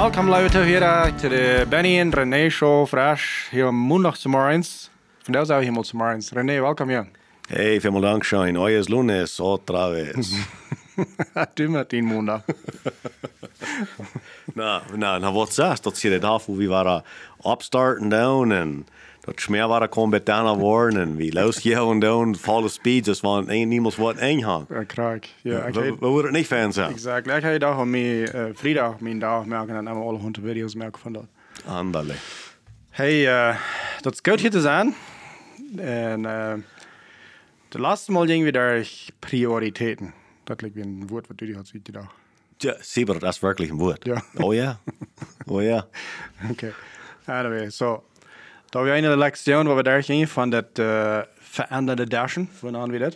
Welkom luisteren hier to de Benny en René Show fresh hier maandag te morgens. Vandaag zijn we hier te morgens. René, welkom hier. Hey, vielen Dank, Schein. Es lunes otra vez. du met die maandag. nou, nou, nou wat zegt, dat zie je daar hoe we waren upstart en down en dat schmeer waren kon met daarna worden en we losgehen en down, volle speed, dus van één niemand wat één hand. Ja, krijg. Ja, ik We, we worden niet fan zijn. Exact. Ik je dag om mee, uh, vrijdag mijn dag merken en dan hebben we alle honderd video's merken van dat. Andale. Hey, uh, dat is goed hier te zijn. En uh, de laatste Mal gingen we daar Prioritäten. Dat lijkt wie een woord wat du had ziet die dag. Ja, Sieber, dat is wirklich ein Wort. Ja. Oh ja. Oh ja. Okay. Anyway, so. Da haben wir eine Lektion, wo wir da gingen von das uh, veränderte Dashen, von an wir das.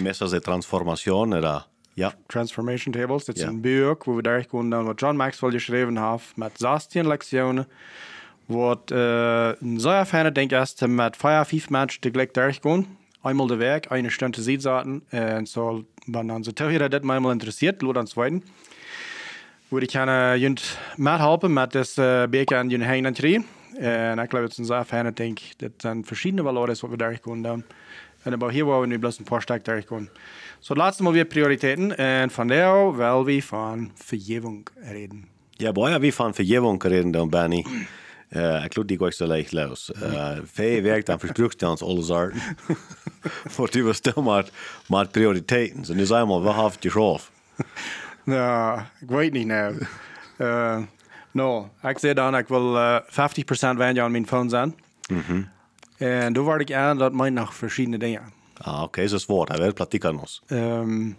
Messer de Transformation, oder? Ja. Transformation Tables. Das ist Ja. ein Buch, wo wir gehen, dann, was John Maxwell geschrieben hat, mit 16 Lektionen, wo äh, ein sehr feiner Denk ist, mit vier, fünf Menschen die gleich durchgehen. Einmal der Weg, eine Stunde Siedsaten, und so, wenn dann so Theorie das mal interessiert, nur dann zweiten. Würde ich gerne jemand mithelfen mit das äh, Beker an den Hängen. Und ich glaube, das ist ein sehr feiner Ding. Das sind verschiedene Valores, die wir durchgehen. dann. Und aber hier wollen wir bloß ein paar Stück durchgehen. So, das letzte Mal wir Prioritäten. Und von der weil wir von Vergebung reden. Ja, boja, vi fan vergevung reden dan, Benny. Uh, ik die går så leicht los. Uh, Vee werkt dan versproekt ons alles art. Voor die was stil maar, maar prioriteiten. Så nu säger man, vad har du själv? Ja, ik weet niet nou. Uh, no, ik zei dan, ik wil uh, 50% wendje aan mijn phone zijn. En toen word ik aan dat mij nog verschillende dingen. Ah, oké, så svårt. Jag vill platika oss. Um,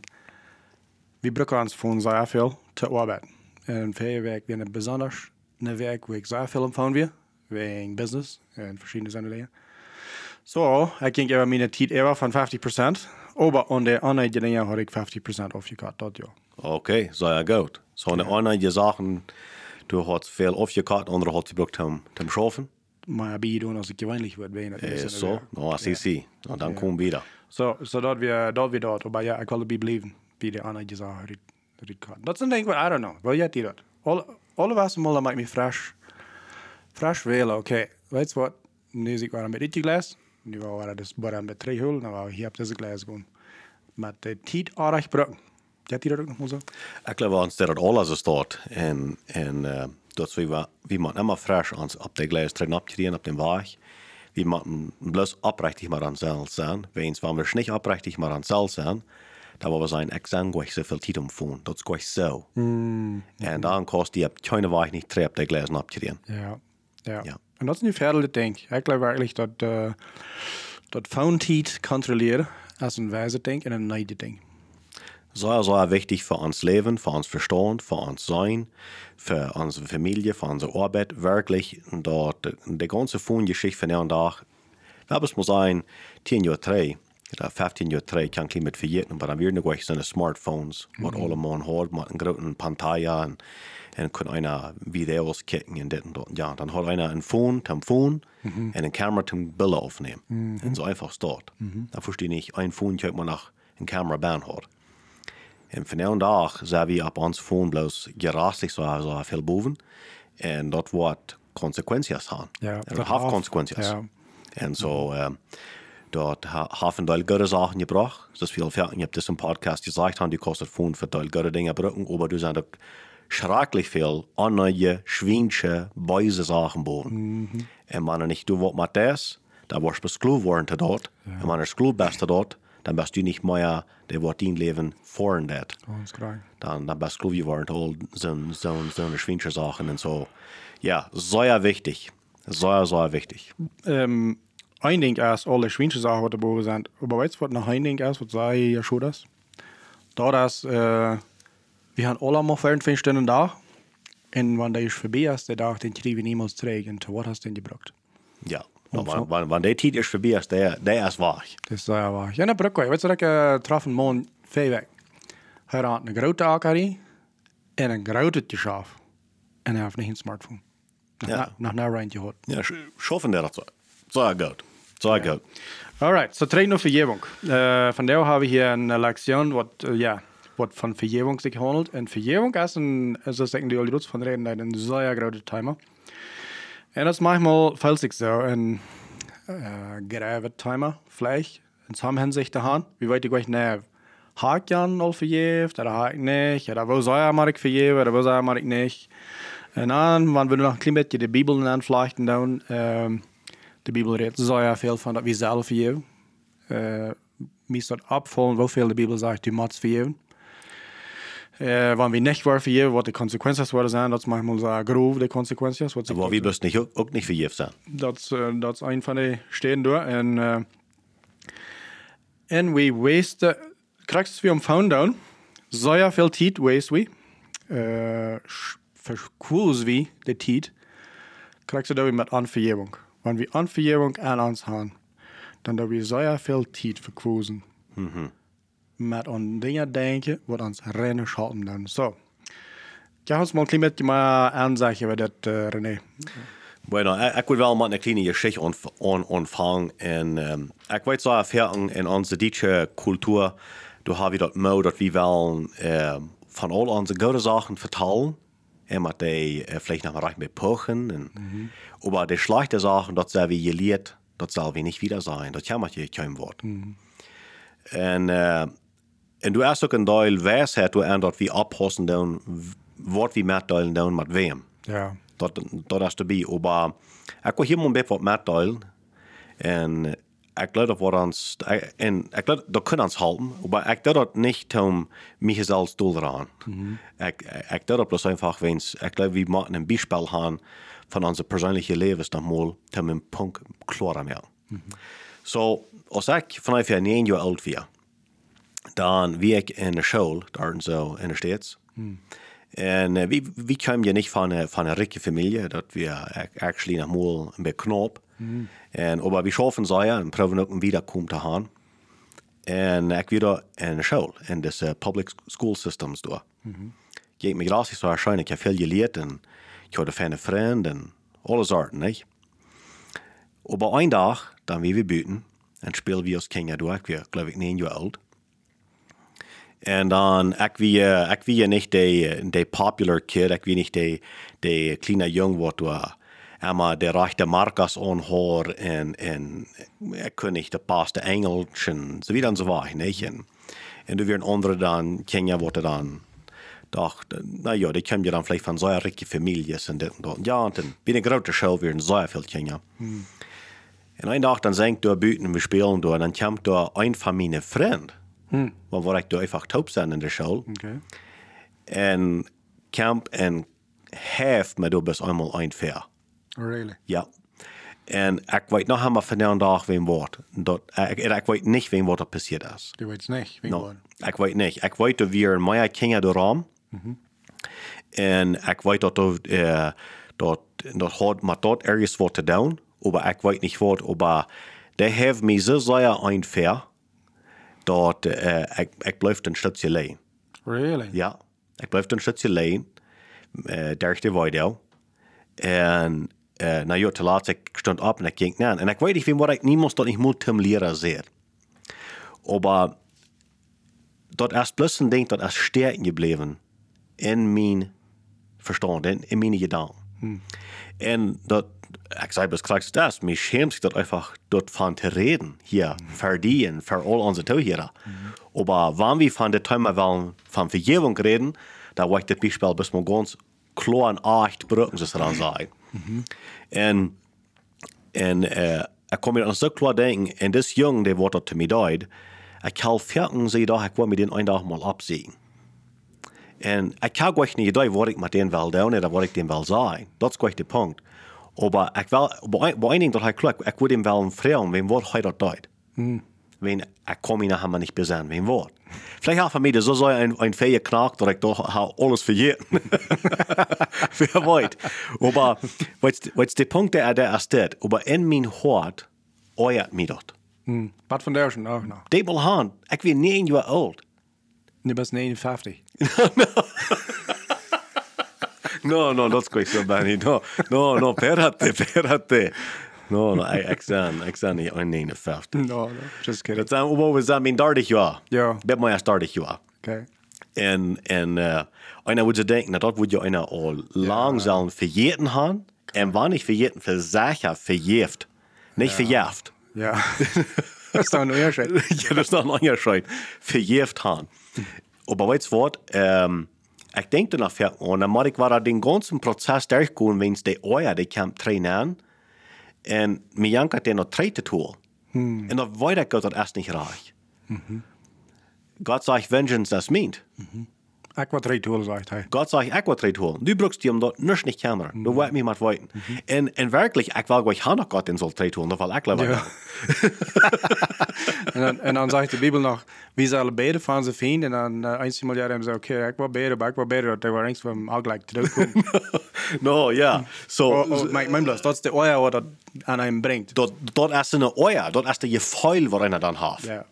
wir brauchen uns von sehr viel arbeiten. Und für Werk wir eine besonders eine Werk, wo ich sehr viel empfangen wir, wegen Business und verschiedene Sachen. Dinge. So, ich ging über meine Zeit über von 50%, aber an der anderen Dinge habe ich 50% aufgekauft, dort ja. Oké, så är gut. Så när andra ger saken, du har fel aufgekart, andra har tillbaka till, till schaffen. Maar bij doen als ik gewöhnlich word, ben Eh, så, ja, si, si. Och dan kom vi där. Så, så dat vi, dat maar ja, ik wil het blijven bij de andere zaken. Dat is een ding I don't know. Wil jij die dat? Alle, alle was mullen maakt me fresh, fresh willen. Oké, weet je wat? Nu zie ik waar een beetje glas. Nu waren dus bara beetje hul. Nou, wou hier op deze glas gewoon. Met de tijd aardig gebruiken. Jij die dat ook nog maar zo? Ik geloof ons dat het alles is stort. En, en uh, dat we, wa- we moeten immer fresh ons op de glas treden opgereden op den weg. We moeten bloß maar aan zelf zijn. Weens, wenn wir nicht oprechtig maar aan zelf zijn, dan we zijn examen gleich so viel Zeit umfahren. Das ist gleich so. Mm. En dan kost die op keine Weg nicht tre op de glas opgereden. Ja. Ja. Ja. Dat is nu verder het ding. Geloof eigenlijk dat, uh, dat phone tijd controleren als een wijze ding en een neide ding. Sehr, sehr wichtig für uns Leben, für uns Verstand, für uns Sein, für unsere Familie, für unsere Arbeit. Wirklich, dort, die ganze Fundgeschichte von Tag, wir haben es mal sein, 10 Jahre 3, oder 15 Jahre 3, kann ich mit verjeten, aber dann werden wir gleich seine Smartphones, mit alle Mann hat, mit einer großen Pantalla und, und kann einer Videos kicken und das und dort. Ja, dann hat einer ein Phone zum Phone und eine Kamera zum Bilder aufnehmen. Und so einfach dort. Da verstehe ich nicht, ein Phone könnte man nach eine Kamera hat. En vandaag zijn we op ons phone bloos gerastig zo, zo veel boven. En dat wordt consequenties gaan. Ja, dat heeft consequenties. ja. En zo, um, dat hebben wel goede zaken gebracht. Veel veel, je hebt dus een podcast gezegd, han, die kostet phone voor veel goede dingen gebruiken, maar er zijn ook schrecklich veel andere, schwinsche, böse Sachen boven. En wanneer niet du wat met das, je beskloof worden te dort. Je kloof bent te dort, dan bist du nicht mehr, Leben voren dat. Ganz klar. dann, dann bist du geworden, all so, so, so eine schwierige Sachen und so. Ja, sehr wichtig. Sehr, sehr wichtig. Um, ein ding is alle schwinche Sachen, wat erboven zijn. Aber weißt du, wat nog ein ding is, wat zei je schon das? Da is, uh, wir haben alle mal 24 Stunden da. Und wenn der ist vorbei ist, der Tag, den kriegen wir niemals zurück. Und was hast du denn gebracht? Ja. Wann, wann der Zeit ist vorbei ist, der, ist wahr. Das ist sehr wahr. Ja, ne, Brücke. Weißt du, ich uh, traf een man veel weg. Hij had een grote akari en een grote Schaf. En hij heeft niet een smartphone. Nog Ja. na- naar Rijn gehad. Ja, sch- schaffen so. Sehr gut. Sehr gut. Alright, so trägt noch Vergebung. Äh, von der haben wir hier eine Lektion, was, äh, ja, wat van vergeving zich handelt. En vergeving is een, is dat zeggen die die van reden, een zeer grote thema. En dat is manchmal fällt sich so ein äh, grävet thema, vielleicht in some Hinsicht haben. Wie weit ich euch ne, hak Jan al vergeeft, oder hak nicht, oder wo soll er mal ich vergeben, oder wo soll er mal ich nicht. En dan, wanneer we nog een klein beetje de Bijbel aanvlachten doen, um, de Bijbel redt zeer veel van dat we zelf vergeven. Uh, meestal opvallen hoeveel de Bijbel zegt, du moet vergeven. Uh, wanneer we niet waar vergeven, wat de consequenties worden zijn, dat is manchmal zo grof, de consequenties. Wat Aber wir müssen nicht, auch nicht vergeben sein. dat is, uh, dat is een van de steden door. En, uh, en we wasten, krijgen we om found down, zeer veel tijd waste we. Uh, verkoos we de tijd, krijgen we met aanvergeving. Wanneer we aanvergeving aan ons hebben, dan dat we zeer veel tijd verkozen. Met aan dingen denken, wat ons rennen schalten dan. Zo. Ik ga ons maar een klein beetje maar aanzeggen we dat, uh, René. Bueno, ik, wil wel met een kleine geschichte ontvangen. En um, ik weet zo ervaren in onze Duitse cultuur, du haben wir dort mo, dat wir wollen äh, von all unsere guten Sachen vertellen. En met die äh, vielleicht noch mal recht mit pochen. En, Aber die schlechte Sachen, dat zijn wir geleerd, dat zal wir nicht wieder sein. Dat kann man hier kein Wort. En, äh, en du hast ook een deel wijsheid, du en dat wir abpassen doen, wat wir mitteilen doen met wem. Ja. Dat, dat is erbij. Maar ik wil hier een beetje wat mitteilen. En ik geloof dat we ons, en ik geloof dat kunnen ons helpen, maar ik doe dat niet om mij zelf doel eraan. Ik, ik doe dat bloß einfach, wens, ik geloof, we moeten een Beispiel haben van onze persoonlijke levens nog mal, om een punt klaar te maken. So, als ik vanaf je 9 jaar oud was, dan wie ik in de school, daar en zo in de States. En uh, we, we kwamen ja van, een- van een rijke familie, we ac- actually nog mal een beetje knap. En, maar we schaffen ze ja, en proberen ook een wiederkom te gaan. En ik weer in de school, in uh, public school systems door. Ik me gratis zo waarschijnlijk, ik heb veel geleerd en ik had een fijne vriend en alle soorten, niet? Aber een dag, dan wie we buiten en spelen we als kinderen door, ik was geloof ik 9 jaar En dan, ik wie, eh, wie niet de, de popular kid, ik wie niet de, de kleine jong wat door, maar de rechte Markas onhoor en, en ik kon niet de paste Engels en zo weer en zo waar, niet? En, en er weer een andere dan, Kenia wordt dan, dacht, nou ja, die kom je dan vielleicht van zo'n rijke families en dit en dat. Ja, en dan binnen grote school weer een zo'n veel Kenia. En een dag dan zijn ik door buiten en we spelen door en dan komt door een van mijn Hmm. Waar ik door einfach taub zijn in de school. Okay. En kamp en heeft me door best eenmaal een ver. Really? Ja. En ik weet nog helemaal van die dag wem wordt. Dat, ik, ik weet niet wem wat er passiert is. Du weißt nicht, wie No, ik weet niet. Ik weet dat we een mooie kinderen door raam. En ik weet dat dat, uh, dat, dat had met dat ergens wat te doen. Maar ik weet niet wat. Maar die heeft me zo zeer einver. Dat uh, ik, ik blijf een stukje alleen. Really? Ja, ik blijf een stukje alleen. Uh, derde video. En uh, nou ja, te laat ik stond op en ik ging naar. En ik weet niet wat ik niemand dat ik moet hem leren zeer. Maar dat is plus een ding dat is sterk gebleven in mijn verstand, in, in mijn gedanken. En dat, ik zei bis straks das, mich schämt sich dat einfach dort von zu reden, hier, für die und für all unsere Zuhörer. Aber wenn wir von der Thema wollen, von Vergebung reden, da wollte ich das Beispiel bis mal ganz klar und echt brücken, dann sagen. En, en uh, ik kom mir an so klar denken, en das Jung, der wordt zu mir deed, ik kan vierten sie da, ik wil mir den een dag mal absehen. En ik kan gleich niet idee wat ik met den wil doen, oder wat ik den wil zijn. Dat is gleich de Aber ik wil, bij een ding dat hij klopt, ik wil hem wel een vragen, wem wordt hij dat deed. Wen, ik kom ihn nachher mal nicht besehen, wem wordt. Vielleicht auch von mir, so soll ein, ein Feier knackt, dass ich doch alles vergessen. Wer weiß. Aber, was der Punkt, der, der ist das, aber in mein Hort, euert mich das. Hm. Bad van Dersen auch noch. Det mal han, ich bin neun Jahre alt. Du bist 59. No, no, dat is goed zo bijna. No, no, no, perate, perate. No, no, ik, ik zijn, ik zijn niet 59. No, no, just kidding. Zijn, wat we zijn, mijn 30 jaar. Ja. Ben maar 30 jaar. Okay. En, en uh, einer würde denken, dat würde ja einer al langsam verjeten haben. En wann ich verjeten für Sachen verjeft. Nicht verjeft. Ja. das ist doch ein Unterschied. ja, das ist nog een onderscheid. Verjeft haben. Aber weißt du? Ähm, ich denke ja, und dann muss ich war den ganzen Prozess durchgehen, wenn es die Eier, die kam trainieren. Und mir jank hat der noch dritte Tool. Und dann weiter geht das erst nicht reich. Gott sagt, Vengeance, das meint. Aqua drei Tools, sagt er. Gott sagt, ich will drei Tool. Du brauchst die um dort nicht nicht kämmern. Du weißt mich mal weiten. Und, und wirklich, ich will gleich noch Gott in so drei Tool, da will ich lieber. Ja. en, dan, en dan zegt de Bijbel nog, wie zullen beden van zijn vriend? En dan uh, eens iemand hebben ze, oké, ik wil beden, maar ik wil beden dat er wel eens van ook gelijk terugkomen. no, ja. So, oh, oh, mijn, mijn blus, dat is de oor wat dat aan hem brengt. dat, dat is een Eier, dat is de gevoel wat einer dan heeft. Ja.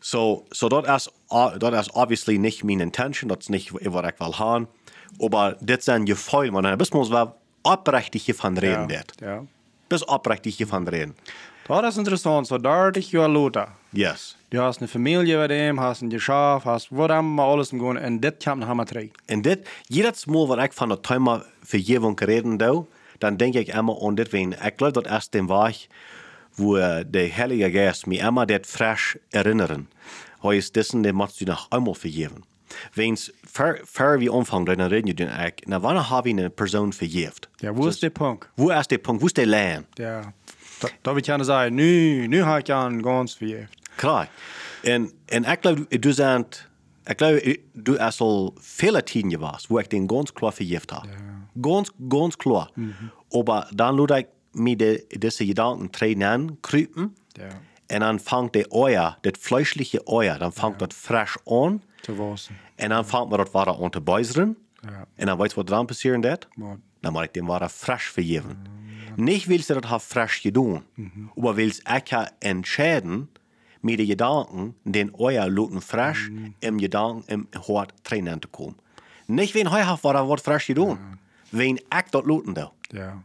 So, so dat is, uh, obviously nicht mijn intention, dat is nicht wat ik wil haben. Aber dit zijn gevoel, want bis muss wel oprechtig van reden Ja. ja. Bis oprechtig van reden. Dat is interessant, so 30 jaar later. Yes. Du hast eine Familie bei dem, hast ein Geschäft, hast was immer alles im Grunde, und das kommt nach drei. En dit, jedes Mal, wat ik van het thema vergeving reden doe, dan denk ik immer aan dit ween. Ik geloof dat is de weg, wo de Heilige Geest mij immer dit fresh erinnern. Is dessen, der moet je nog einmal vergeven. Wens, ver, ver wie omvangen, dan reden dan ik, na wanneer heb je een persoon vergeeft? Ja, wo ist der Punkt? Wo is de punt? Wo is de lijn? Ja. Da, da will ich gerne sagen, nu, nu habe ich an ganz viel. Klaar. En, en ik geloof, du zijn, ik geloof, du is al vele tien geweest, wo ik den ganz klar vergeeft heb. Ganz, ganz klar. Aber dann lud ik me de, diese Gedanken trainen, kruipen, Ja. en dan vangt de Eier, dat fleischliche Eier, dan vangt dat fresh aan, Zu wassen. en dan vangt me dat water aan te buizeren, Ja. en dan weet je wat dan passieren dat? Maar, Dan moet ik dem water fresh vergeven. Nicht willst du das have fresh gedaan, aber willst ich ja entscheiden, mit den Gedanken, den euer Luten fresh im Gedanken im Hort trainen zu kommen. Nicht wenn heu haft war da wird fresh gedaan, wenn ich dort Luten da. ja.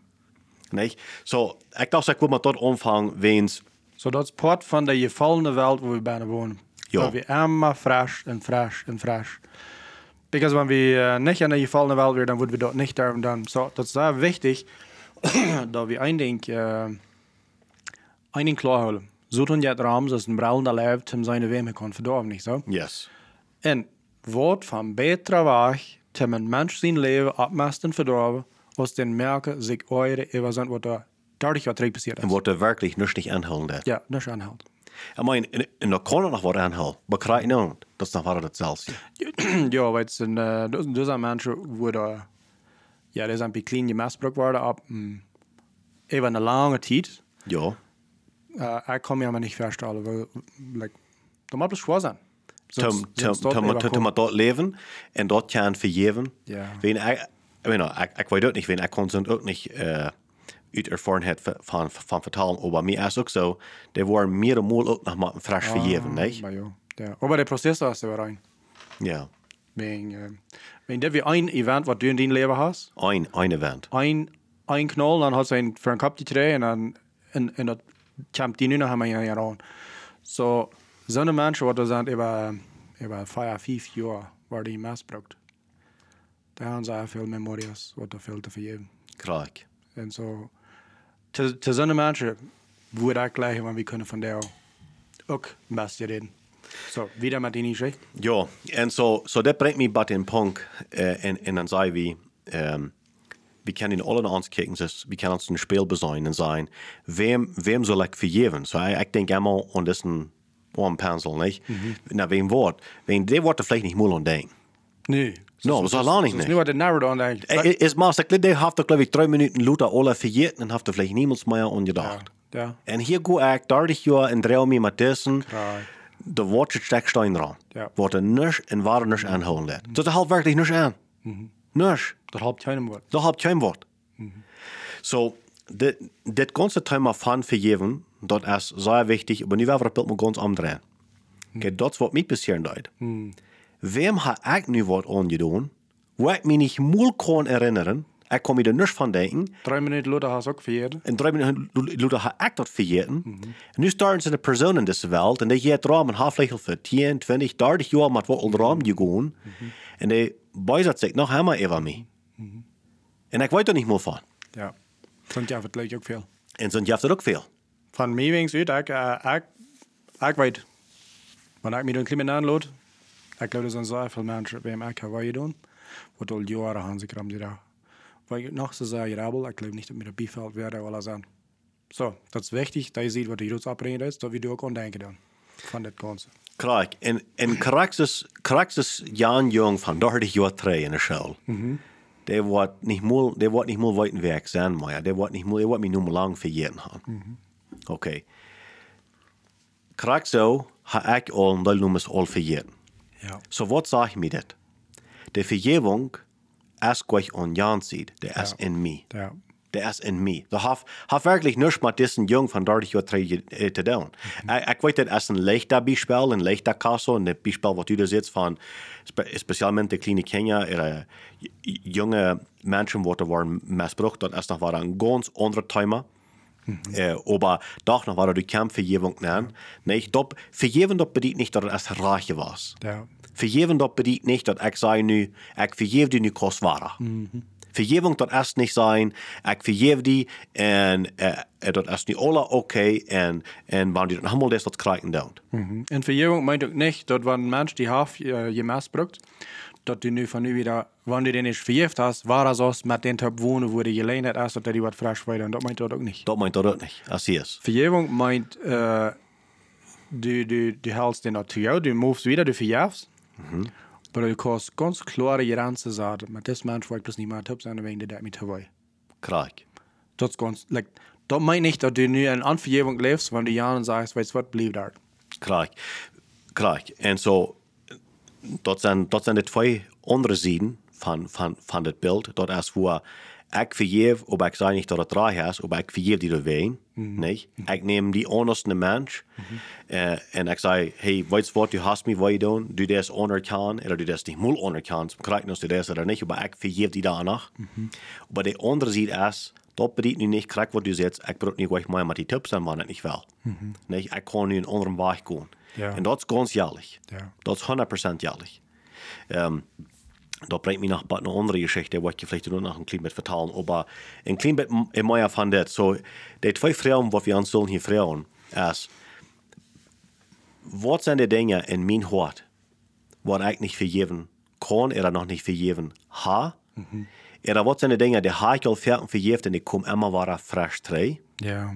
Nicht? So, ich dachte, ich würde mal dort anfangen, wenn's, So dat is part van de gefallene Welt waar we bijna wonen. Ja. Dat we immer fresh en fresh en fresh. Because wenn wir äh, nicht in der gefallene Welt wären, dann würden wir dort nicht sterben. Dann, so, das ist sehr wichtig, dass wir ein Ding, äh, ein Ding klar haben. So tun jetzt Raum, dass ein Braun da lebt, um seine Wärme kann verdorben, nicht so? yes. En wat van beter weg, tem een mens zijn leven abmesten verdorven, als den merken zich eure wat er 30 jaar terug passiert Und is. wollte wirklich nicht nicht anhalten. dat. Ja, is aanhoudt. Ich meine, in, der Korn noch was anhalten, aber kreis nicht, das ist noch was das selbst. ja, weil es sind, äh, sind Menschen, wo da, ja, die sind klein gemessbrückt worden, ab mm, über eine lange Zeit. Ja. Äh, ich kann mir aber nicht vorstellen, weil, like, da muss es schwer sein. Tom, Sonst- tom, sonst dort kommen. tom, dort leven en dort kan vergeven. Ja. Wen ik, ik, weet nog, ik, ik weet ook niet, wen ik kon ze ook niet uh, uit ervarenheid van, van vertalen, aber mir ist auch so, der war mir mal auch noch mal frisch vergeven, nicht? Maar ja, ja. Aber der Prozess da ist er rein. Ja. Wegen, äh, wenn du wie ein Event, was du in deinem Leben hast, Ein, ein Event. ein, ein Knall, dann hast du einen für einen Kopf die und dann in, in das kommt die nur haben wir ja ran. So, so eine Menschen, die sind über, über vier, fünf Jahre, war die missbraucht. Da haben sie auch viel Memorias, was da viel zu vergeben. Krank. Und so, zu, so einer Menschen würde ich gleich, wenn wir können von der auch am besten reden. So, wieder mit ihnen Geschichte. Ja, en so, so brengt mij bij een punt, uh, en, en dan zei we, um, we kunnen alle naar ons kijken, dus we kunnen ons een speel bezien en zijn, wem, wem zal ik vergeven? So, ik, ik denk helemaal aan deze one pencil, niet? Nou, wem wordt, wem, die wordt er vielleicht niet moeilijk aan denken. Nee. No, dat is al lang niet, Dat is nu wat de narrow dan eigenlijk. I- Is maar, ik die heeft geloof ik, drie minuten Luther alle vergeten en heeft er vielleicht niemand meer aan gedacht. Ja. En hier ga ik 30 jaar en draai me met deze, Right. de wordt stekstein dran. Ja. Wordt er niks en waar niks aanhouden let. Dat helpt werkelijk niks aan. Niks. Dat helpt keinem woord. Dat helpt geen woord. So, dit, dit ganze Thema van vergeven, dat is zeer wichtig, aber nu werden we het maar ganz omdraaien. Kijk, dat is wat mij passieren deed. Wem had ik nu wat aangedaan, waar ik me niet moeilijk kan herinneren, Ik kon me er niks van denken. Drei Minuten later hast du auch gefeiert. En drie minuten later heb ik dat vergeten. En nu starten ze een persoon in deze wereld. En die gaat erom een halflegel voor 10, 20, 30 jaar met wat erom gegaan. En die beizet zich nog helemaal over mij. En ik weet er niet meer van. Ja. Sind ja vielleicht auch viel. En zo heeft er ook veel. Van mij wings uit, ik, uh, ik, ik weet, wanneer ik me een klein aanlood, ik geloof dat er zijn zoveel mensen bij mij Hawaii doen, wat al jaren gaan ze kram die daar. Weil ich noch so sehr irabel, ich glaube nicht, mir der Bifeld wäre oder so. So, das ist wichtig, dass ihr seht, was die Jutz abbringen ist, da wie du auch an denken dann. Von das Ganze. Krijg. En, en krijgt is Jan Jong van 30 jaar terug in de school. Die wordt niet moe, die wordt niet moe weten werk zijn, maar die wordt niet moe, die wordt me nu maar lang vergeten gaan. Oké. Krijg zo, ha ik al, dat noemen ze al vergeten. Ja. So wat zeg je me dit? De vergeving is gleich an Jan sieht, der ist in mir. Ja. Der ist in mir. So haf, haf wirklich nichts mit diesem Jungen von 30 Jahren drei, äh, zu tun. Ich, ich weiß, das ist ein leichter Beispiel, ein leichter Kasse, ein Beispiel, was du da siehst von, spe, speziell die kleine Kinder, ihre junge Menschen, die waren missbraucht, das ist noch war ein ganz anderes Thema. Äh, aber doch noch war die Kampfvergebung nennen. Nicht, dort, vergeben dort bedeutet nicht, dass es reiche war. Ja. Vergeving dat bedient niet dat ik zei nu, ik vergeef die nu kost waren. Vergeving dat is niet zijn, ik vergeef die en uh, dat is nu alle oké en, en wanneer die helemaal is, dat krijgen dan. En Verjährung meint auch nicht, dass wenn ein Mensch die Haft äh, gemäß braucht, dass du nu von nu wieder, wenn du den nicht verjährt hast, war er so mit den Typ wohnen, wo du gelernt hast, dass der die was frisch weiter. Und das meint er auch nicht. Dat meint dat ook niet, als hij is. Verjährung meint, äh, du, du, du hältst den Natur, du movst wieder, du verjährst. Aber du kannst ganz klare Grenzen sagen, mit diesem Mensch wollte ich das nicht mehr Typ sein, wegen der mit Hawaii. Krijg. Das ist ganz, like, das meint nicht, dass du nu in Anverjährung lebst, wenn du ja sagst, weißt du was, bleib da. Krijg. Krijg. En zo, dat zijn, dat zijn de twee andere zijden van, van, van het beeld. Dat is waar ik vergeef, of ik zeg niet dat het raar is, of ik vergeef die er ween. Nee. Ik neem die honeste mens uh, en ik zeg, hey, weet je wat, du hast me wat je doen, du das onderkan, of du das niet moel onderkan, krijg nog du das oder niet, maar ik vergeef die danach. Maar de andere zijde is, dat betekent nu niet, krijg wat du zegt, ik brug niet gleich mal met die tips wanneer het niet wil. Nee, ik kan nu een andere weg gaan. Ja. En dat is ganz jährlich. Ja. Dat is 100% jährlich. Ähm, dat brengt me nog bij een andere Geschichte, wat je vielleicht nur noch ein klein bisschen vertalen. Aber ein bisschen in meiner von das. So, die zwei Frauen, was wir uns sollen hier fragen, ist, was sind die Dinge in mein Hort, was ich nicht vergeben kann oder noch nicht vergeben habe? Oder was sind die Dinge, die habe ich al fertig vergeben und ich komme immer wieder frisch rein? Ja.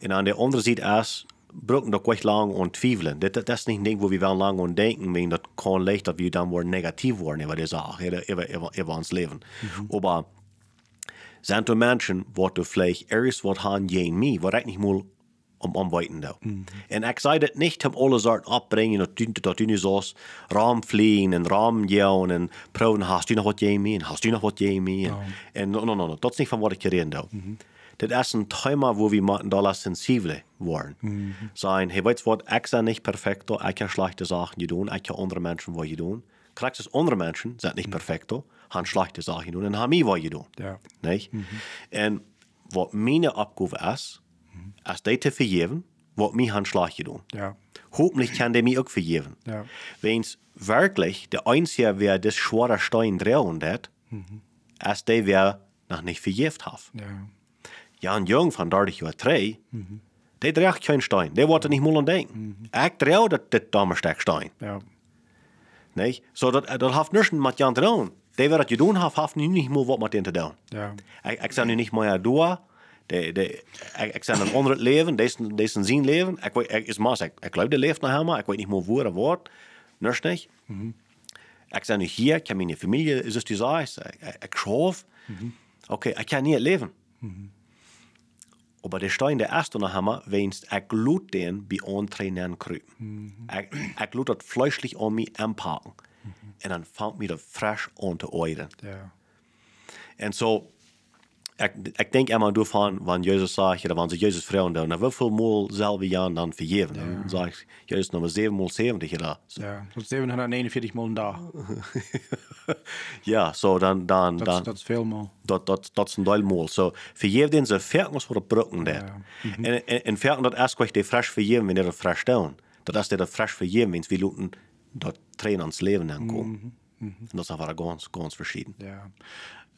En aan de andere zijde is, brauchen doch gleich lang und tweifeln. Das, das ist nicht ein Ding, wo wir werden lang und denken, wenn das kann leicht, dass wir dann wohl negativ werden über die Sache, über, über, über, über uns Leben. Aber sind da Menschen, wo du vielleicht erst was haben gegen mich, was ich nicht mal um anweiten da. Und ich sage das nicht, um alle Sorten abbringen, dass du, dass du nicht so Raum fliegen und Raum jauen und proben, hast du noch was gegen mich, und hast du noch was gegen mich. Und no, no, no, no, das ist nicht von was ich rede da. Das ist ein Thema, wo wir mal da sensibel waren. Sagen, hey, weißt du was, ich bin nicht perfekt, ich kann schlechte Sachen tun, ich kann andere Menschen was tun. Kriegst du andere Menschen sind nicht perfekt, haben schlechte Sachen tun und haben mich was tun. Ja. Nicht? Und was meine Abgabe ist, ist die zu vergeben, was mich haben schlecht tun. Ja. Hoffentlich kann der mich auch vergeben. Ja. Wenn es wirklich der Einzige wäre, das schwere Stein drehen hat, ist der, wer noch nicht vergeben hat. Ja. Jan Jung van 30 jaar 3, der dreht keinen Stein. Der wollte nicht mal denken. Ich drehe das, das Dammersteckstein. Ja. Nicht? So, das, das hat nichts mit Jan zu tun. Der, wer das getan hat, hat nicht mal was mit dem zu tun. Ja. Ich, ich sage nicht mehr da. De, de, ik, ik zijn een ander leven, deze, deze zijn leven. Ik, weet- ik, is mas, ik, ik geloof, de leeft nog helemaal. Ik weet niet meer hoe dat wordt. Niks niet. Ik ben nu hier, ik heb mijn familie, is het die zaak. Ik, ik, schoof. Oké, ik kan niet leven. Aber der Stein, der erste noch haben, wennst ich lud den bei Antränen krüpen. Ich, ich lud das fleischlich an mich anpacken. Und dann fängt mir das frisch an zu euden. Ja. En zo, ik, ik denk immer davon, wenn Jesus sagt, oder wenn sie Jesus fragen, na wie viel Mal selber Jahren dann vergeben? Dann sag ich, Jesus Nummer 7 mal 70 oder so. Ja, so 749 Mal da. Ja, so dann, dann, Das, dann, das ist viel mal. dat, dat, dat is een mal. So, vergeef den ze fertig voor de brokken dat. En, en, en fertig dat erst kwijt de fresh vergeven, wanneer dat fresh down. Dat is dat fresh vergeven, wens we dat trainen ans leven aankomen. En dat is dan ganz, ganz verschieden. Ja.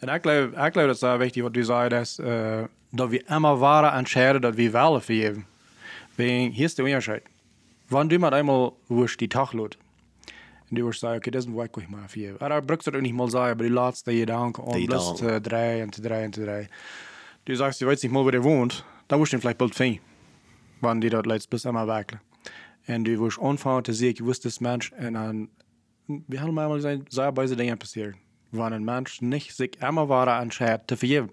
En ik geloof, ik geloof dat is wichtig wat du zei, dat, uh, dat we immer waren entscheiden, dat we wel vergeven. Wegen, hier ist der Unterschied. Wenn du mal einmal wurscht die Tag lot, und du wirst sagen, okay, das ist ein Weg, ich mal vergeben. Aber brauchst du auch nicht mal sagen, aber die letzte je danken, und Die bloß danken. zu drei und zu drei und zu drei. Du sagst, du weißt nicht mal, wo der wohnt, dann wirst du ihn vielleicht bald finden. Wenn die dort letztes bis immer wirklich. Und du wirst anfangen zu sehen, ich wusste das Mensch, und dann, wir haben mal gesagt, sehr beide Dinge passiert. Wenn ein Mensch nicht sich immer war entscheidet, zu vergeben.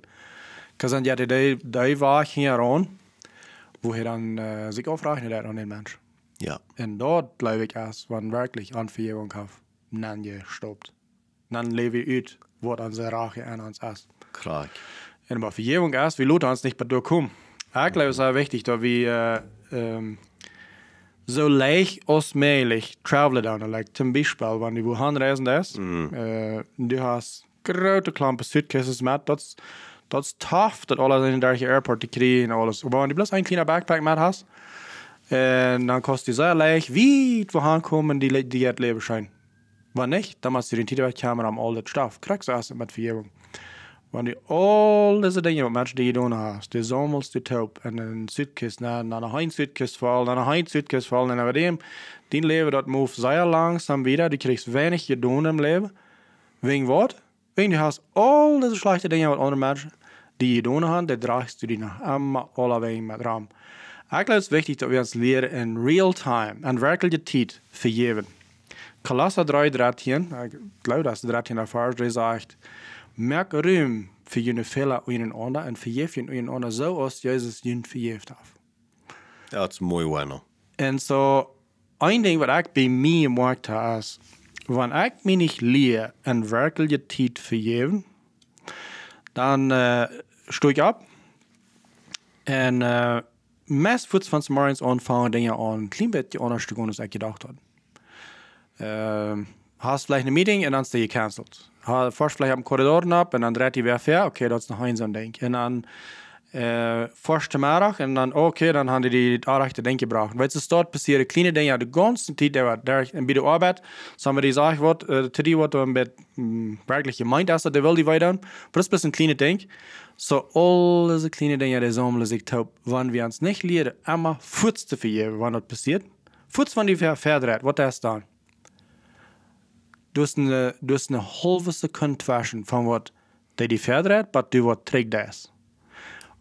Weil ja, die, die war hier ran, wo er dann äh, sich aufrechnet hat an den Mensch. Ja, Und dort glaube ich erst, wenn wirklich an Vergebung hat, dann gestoppt. Dann lebe ich ut, was unsere Rache an uns ist. klar. Und bei Vergebung erst, wie Luther uns nicht bei durchkommen. Ich glaube, es ist auch wichtig, dass wir äh, ähm, so leicht als möglich travelen dann. Like, zum Beispiel, wenn du wohin reisen ist, äh, du hast große Klampe Suitcases mit, das, das ist tough, das alles in der Airport zu kriegen und alles. Aber wenn du bloß einen kleinen Backpack mit hast, äh, dann kostet es sehr leicht, weit wohin kommen, die, die jetzt leben scheinen. Wenn nicht, dann musst du den Titel wegkommen am all das Stoff. Kriegst du erst mit Vergebung. Wenn du all diese Dinge, was Menschen die tun hast, die sammelst du taub in den Südkist, dann an eine Südkist fallen, an eine Südkist fallen, und aber dem, dein Leben dort move sehr langsam wieder, du kriegst wenig getan im Leben. Wegen was? Wegen du hast all diese schlechten Dinge, was andere Menschen, die getan haben, die dragst du die nach immer alle Wege mit rum. Ich glaube, es ist wichtig, dass wir uns lernen, in real time, an wirkliche Zeit, vergeben. Kolosser 3, 13, ich glaube, das ist 13 erfahren, der sagt, merk Ruhm für jene Fehler untereinander und vergib ihnen untereinander so, als Jesus ihnen vergeben hat. Dat is mooi bueno. Und so, ein Ding, was ich bei mir gemerkt habe, ist, wenn ich mich nicht lehre, eine wirkliche Zeit vergeben, dann äh, stehe ich ab und äh, meist wird von morgens anfangen, Dinge an ein klein bisschen anders zu gehen, als ich gedacht habe. Ähm, hast vielleicht ein Meeting und dann ist die gecancelt. Ha- Forst vielleicht am Korridor ab und dann dreht die wer fair, okay, ist noch ein so ein Ding. Und dann äh, forst du Mittag und dann, okay, dann haben die die Anrechte Denke gebraucht. Weil es dort passieren kleine Dinge, die ganze Zeit, der war der bei der Arbeit, so haben wir die Sache, äh, zu die, was du mit, mh, wirklich gemeint hast, der will die weiter. Aber das ist ein kleine Ding. So, all diese kleine Dinge, die sammeln sich taub. Wenn wir uns nicht lernen, immer Futz zu vergeben, wenn das passiert. Futz, wenn die verdreht, was ist dann? Du hast eine, du hast eine halbe Sekunde zwischen von was die die verdreht, aber du was trägt das.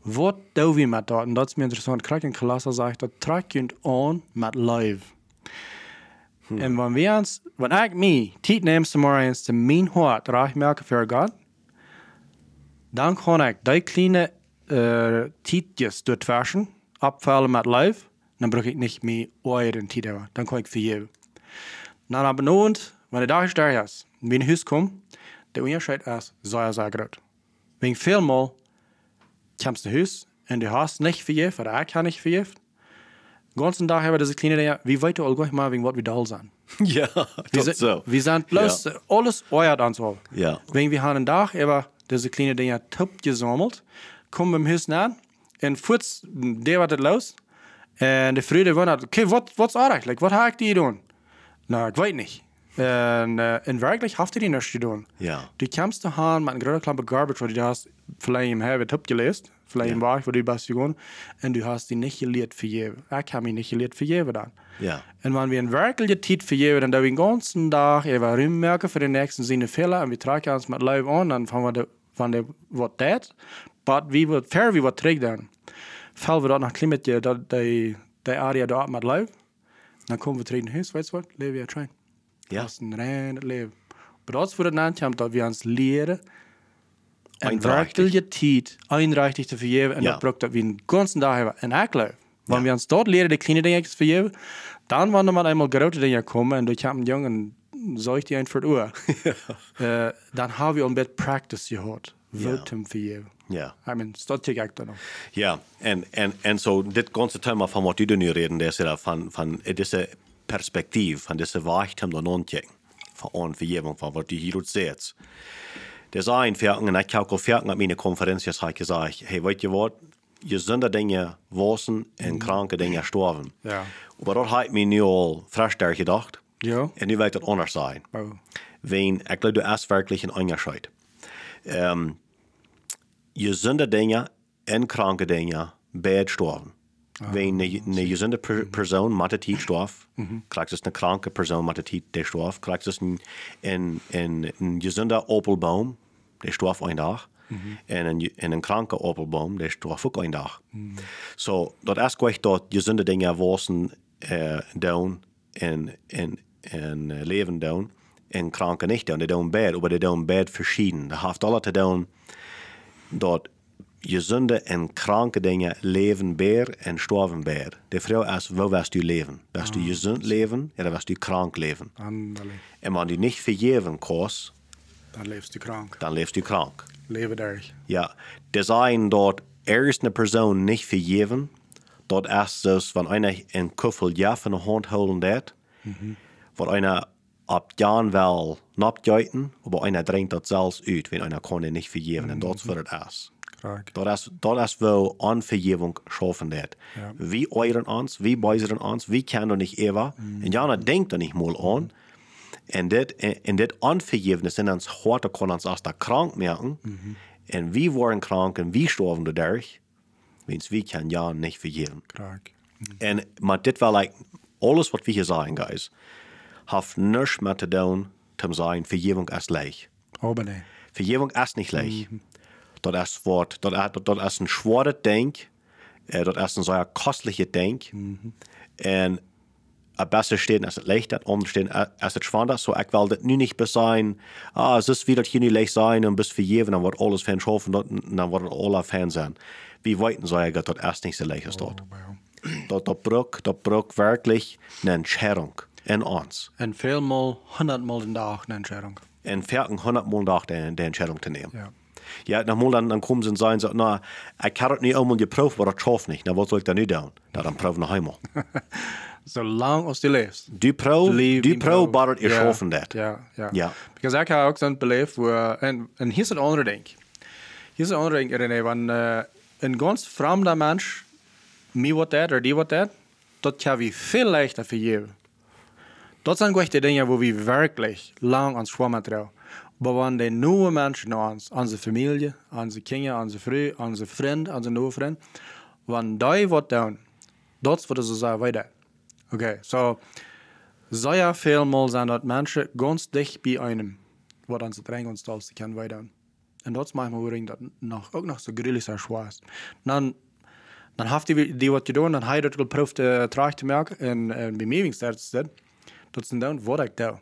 Was tun wir mit dort? Und das ist mir interessant. Krieg ein Klasse sagt, das trägt an mit Live. Und wenn wir uns, wenn ich mich Zeit nehme, zum morgens zu mein Hort reich merke für Gott, dann kann ich die kleine äh, Tietjes durchwaschen, abfallen mit Live, dann brauche ich nicht mehr euren Tiet haben. Dann kann ich vergeben. Dann aber Abend, wenn der Tag da ist, und wir in Haus kommen, der Unterschied ist sehr, sehr groß. Wegen vielmal kommst du hast nicht vergeben, oder ich habe nicht. Den ganzen Tag haben wir diese kleine Dinge, wie weit du allgleich mal, wegen was wir da sind. Ja, sind, zo. wir sind bloß alles euer Anzahl. Ja. Wenn wir haben einen Tag über diese kleine Dinge top gesammelt, kommen wir im Haus an und kurz, der war das los. Und der Früde wundert, okay, was was ist eigentlich? Was habe ich die tun? Na, ich weiß nicht. Äh, in wirklich hast du die nicht getan. Ja. Du kommst da haben mit einer großen Klampe Garbage, wo du hast vielleicht im Herbert top gelesen, vielleicht im Bach, wo du bist gegangen, und du hast die nicht gelehrt für jeden. Ich habe mich nicht gelehrt für jeden dann. Ja. Und wenn wir eine wirkliche Zeit für jeden, dann da wir den ganzen Tag eben rummerken für den nächsten seine Fehler und wir tragen uns mit Leib an, dann fangen wir, de, wenn der was tät, aber wie wird fair, wie was trägt dann. Fallen wir dort nach Klimat, die, die, die Area dort mit Leib, dann kommen wir treten Haus, weißt du was, leben wir train. Ja. Das ist ein reines Leben. Aber das wird dann kommt, dass wir uns lehren, eine Einrichtig. wirkliche Zeit einrichtig zu vergeben und Ja. das braucht dass wir den ganzen Tag haben. Und ich glaube, wenn Ja. wir uns dort lernen, die kleinen Dinge zu vergeben, dann, wenn dann einmal große Dinge kommen und ich habe einen Jungen, soll ich die ein für die Uhr, äh, dann haben wir ein bisschen Practice gehabt. wilt hem vergeven. Ja. I mean, dat tycker jag då. Ja, en, en, en så det ganska tema från vad du nu redan det är från, från dessa perspektiv, från dessa vaktum och någonting, från förgivning, från vad du hier säger. Det är en fjärden, jag kan fjärden av mina konferenser har jag sagt, hej, vet du vad? Gesunde Dinge wasen en kranke Dinge sterven. Ja. Maar dat heeft me nu al vrij sterk gedacht. Ja. En nu weet het anders zijn. Oh. Wen, ik geloof dat werkelijk een onderscheid. Um, gezonde dingen en kranke dingen bad sterven. Ah, Wen een gezonde per persoon met het niet sterft, mm -hmm. krijgt dus een kranke persoon met het niet sterft, krijgt dus een, een, een, een gezonde opelboom, die sterft een dag. Mm -hmm. En, een, en een kranke opelboom, die sterft ook een dag. Mm -hmm. So, dat is gewoon dat gezonde dingen wassen uh, doen en, en, en uh, leven doen en kranke niet doen. Die doen bad, maar die doen bad verschieden. Dat heeft alle te doen dat gezonde en kranke dingen leven beer en sterven beer. De vrouw is, waar was je leven? Was je ah, gezond leven, dan was je krank leven. En wanneer je niet vergeven koos, dan leefst je krank. Dan leefst je krank. Leven daar. Ja, dat zijn dat ergens een persoon niet vergeven, dat is dus van een een kuffel ja van de hand houden dat, mm een op Jan wel napjuiten, maar einer drinkt dat zelfs uit, wenn einer kann nicht vergeben, mm -hmm. en dat is wat het is. Dat is, dat is wel onvergeving schaffen dat. Ja. Wie euren ons, wie beizeren ons, wie kennen niet Eva. Mm. En Jana denkt er niet mal aan. En dit, en, en dit onvergevenis in ons hart kan ons als dat krank merken. -hmm. En wie worden krank en wie sterven dadurch. Wens wie kan ja niet vergeven. Krank. Mm. En, maar dit wel like, alles wat we hier zeggen, guys, heeft niks met te doen te zijn, vergeving is leeg. Oh, nee. Vergeving is niet leeg. Mm -hmm. Dat is, wat, dat, dat, dat is een zware denk. Uh, dat is een zeer kostelijke denk. -hmm. En het beste stehen als het licht, het andere stehen als het schwander. Zo ik wil dat nu niet zijn, ah, es ist wie dat hier niet licht zijn en bis vergeven, dan wordt alles van schoven, dan wordt het alle fan zijn. Wie weten zou ik dat dat erst niet zo licht is dort. Oh, dat, dat brok, dat brok werkelijk een Entscheidung in ons. En veelmaal, honderdmaal een dag een Entscheidung. En veertig honderdmaal een dag de, de Entscheidung te nemen. Ja. Ja, dan, dan, dan komen ze en zeggen, ze, nou, ik heb het niet allemaal geproefd, maar dat schoof niet. Nou, wat zal ik dan nu doen? Nou, dan proef nog eenmaal. Zolang als die leeft. Du pro, du maar het is ja, schoven dat. Ja, ja. Ja. Because ik heb ook zo'n beleefd, waar, en, en hier is het andere ding. Hier is het andere ding, René, want uh, een ganz vreemde mens, mij wat dat, of die wat dat, dat kan we veel leichter vergeven. Dat zijn echt de dingen waar we werkelijk lang aan schwammen Maar wanneer de nieuwe mensen naar ons, onze familie, onze kinderen, onze vrouw, onze vriend, onze nieuwe vriend, wanneer die wat doen, dat wat ze zeggen. Oké, so, sehr vielmal zijn dat mensen ganz dicht bij einem, wat onze drang ons als kan weiter. En dat is manchmal dat nog, ook nog zo grillig zo schwer is. Dan, dan heeft die, die wat gedaan, dan hij dat geproefd uh, terug te maken en, en bemiddelingsdienst zit. Dat is dan wat ik doe.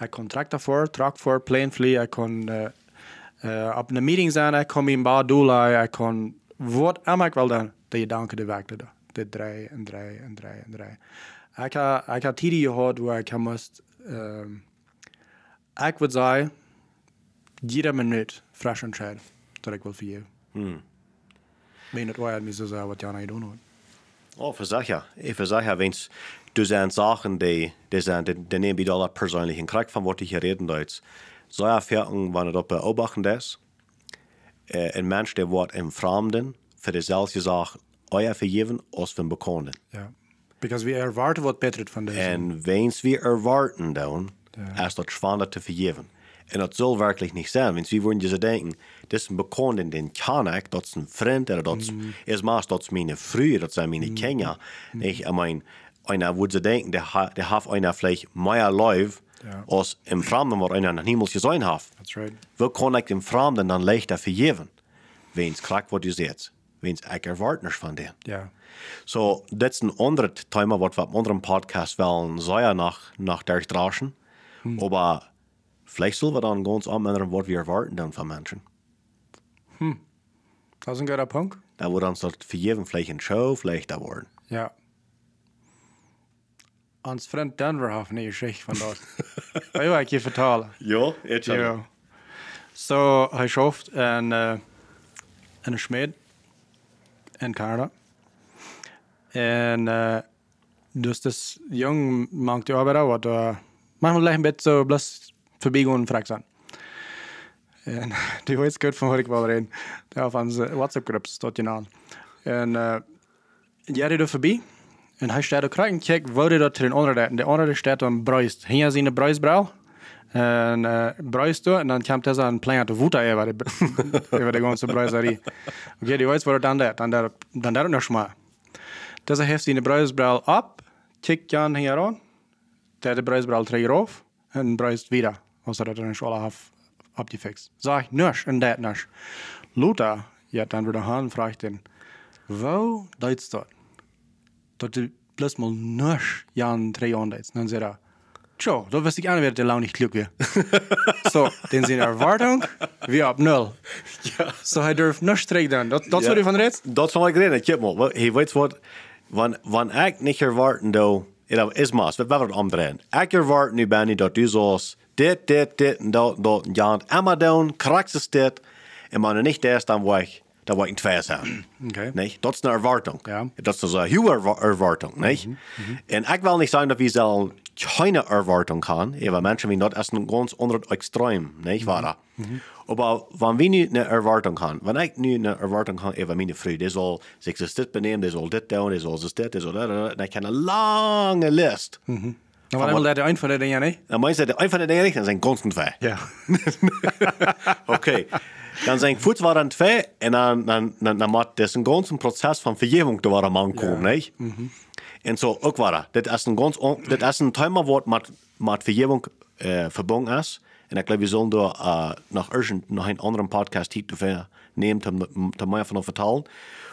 Ik kan tractor voor, truck voor, plane vliegen, ik kan uh, uh, op een meeting zijn, ik kan mijn baan doen, ik kan wat immer ik wil doen, dat je danken de werk doet. Det draaien en draaien en draaien en draaien. Ik heb, ik heb tijden gehad waar ik moest, um, ik would zeggen, jeder minuut fresh entscheiden dat ik wil vergeven. Hmm. Meen het waar me zo zeggen wat Jana doen hoort. Oh, verzag ja. Ik verzag ja, wens, du zijn zaken die, die zijn, die, die nemen je alle persoonlijk in krijg van wat je hier reden duidt. Zo ja, verken, wanneer het beobachten is, uh, een mens die wordt in vreemden, voor dezelfde zaak euer vergeven als van bekenden. Ja. Because we erwarten wat beter van deze. En wens we erwarten dan, Ja. als dat schwander te vergeven. En dat zal werkelijk niet zijn, want wie worden je denken, dit is een bekende, den kan ik, dat is een vriend, of dat is, Mm. is maar dat is mijn vriend, dat zijn mijn kinderen. Ik, I mean, einer würde ze denken, der, ha- der hat einer vielleicht mehr Leib, Ja. als im Fremden, wat einer noch niemals gesehen hat. That's right. Wie kan ik dem Fremden dan leichter vergeven? Wens krijgt wat je zegt. Wens ik erwart niks van den. Ja. So, dat is een ander thema wat we op andere podcast wel zeer nach, nach durchdraschen. Hm. Aber vielleicht zullen wir dann ganz anwenden, wat we erwarten dan van mensen. Dat is een guter Punkt. Da wordt ons dat vergeven vielleicht een show, vielleicht dat worden. Ja. Ons vriend Denver heeft een geschichte van dat. Wil ik je vertellen? Ja, het Ja. So, hij schooft en, uh, en een schmied in Canada. En uh, dus das jong maakt de arbeider wat uh, manchmal een beetje zo bloos voorbij gaan vraag zijn. En die weet goed van wat ik wil reden. Daar van onze WhatsApp-groep staat je aan. En uh, ja, die er voorbij. En hij staat ook krijgen, kijk, waar dat to den andere. De andere staat dan Bruist. Hier zien de Bruisbrouw. En uh, Bruist. En dan komt er een plan te voeten over de, over de ganze Bruiserie. Okay, die weet wat dan dat. Dan dat, dan dat nog maar. Dus hij heeft zijn Bruisbrouw op. Kijk Jan hier aan. Der de Bruisbrouw terug af. En Bruist wieder. Als dat er een school heeft opgefixt. Sag, nisch en dat nisch. Luther, ja, dan weer de haan vraagt den, wo deitst dat? Dat du bloß mal nisch Jan drei Jahren deitst. Dan zegt er, tjo, da wist ich auch nicht, der lau nicht glücklich. so, den sind Erwartung, wir ab null. Ja. So, hij durft nisch terug dan. Dat, dat is Ja. wat u van redt? Dat zal ik reden. Kijk maar, wel, hij weet wat, wanneer wanneer ik niet erwarten doe, dat is maar, we hebben het omdraaien. Ik erwart nu ben dat u zoals dit, dit, dit en dat, dat, ja, en allemaal doen, krijgt het dit, en wanneer niet is, dan word dan word ik twee zijn. Oké. Nee, dat is een erwartung. Ja. Dat is een erwa- erwartung, nee? En ik wil niet zeggen dat we zelf keine erwartung haben, aber Menschen wie dat ist ein ganz anderes Extrem, nicht wahr? Aber wenn wir nicht eine Erwartung haben, wenn ich nicht eine Erwartung habe über meine Frau, die soll sich das dit benehmen, die soll dit doen, die soll das dit, die soll dat, dat, dan heb ik een lange list. Nou, wat helemaal dat een van de dingen, nee? En mensen zeggen, een van de dingen, dan zijn constant twee. Ja. Okay. Dan zijn voet waren twee en dan, dan, dan, dan moet dus een ganzen proces van vergeving te worden aankomen, Ja. niet? En zo ook waar. Dit is een ganz, on- dit is een thema wat met, met vergeving uh, verbonden is. En ik geloof, we zullen door uh, nog urgent nog een andere podcast hier te nemen, te, te meer van vertellen.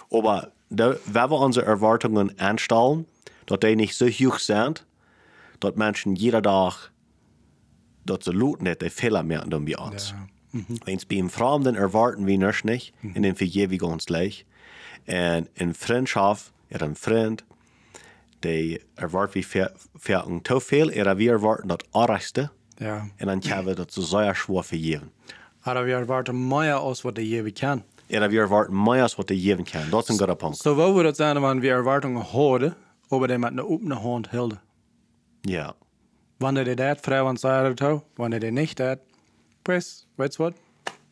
Maar de, waar we onze erwartungen aanstellen, dat die niet zo hoog zijn, dat mensen jeder dag dat ze loot net de Fehler merken dan bij ons. Ja. Eens bij een Fremden erwarten wir nichts nicht, en dan vergeven wir uns gleich. En in Freundschaft, er een vriend, die erwarten wir ver, ver een te veel, er wir erwarten dat aardigste, Ja. en dan hebben we dat ze zeer schwer vergeven. Maar we erwarten meer als wat de je kan. En wir erwarten meer als wat de geven kan. Dat is een goede punt. So, wo wir das sagen, wenn wir Erwartungen haben, aber die mit einer offenen Hand halten. Ja. Wanneer die dat vrij aan zijde toe, wanneer die niet dat, weet je wat?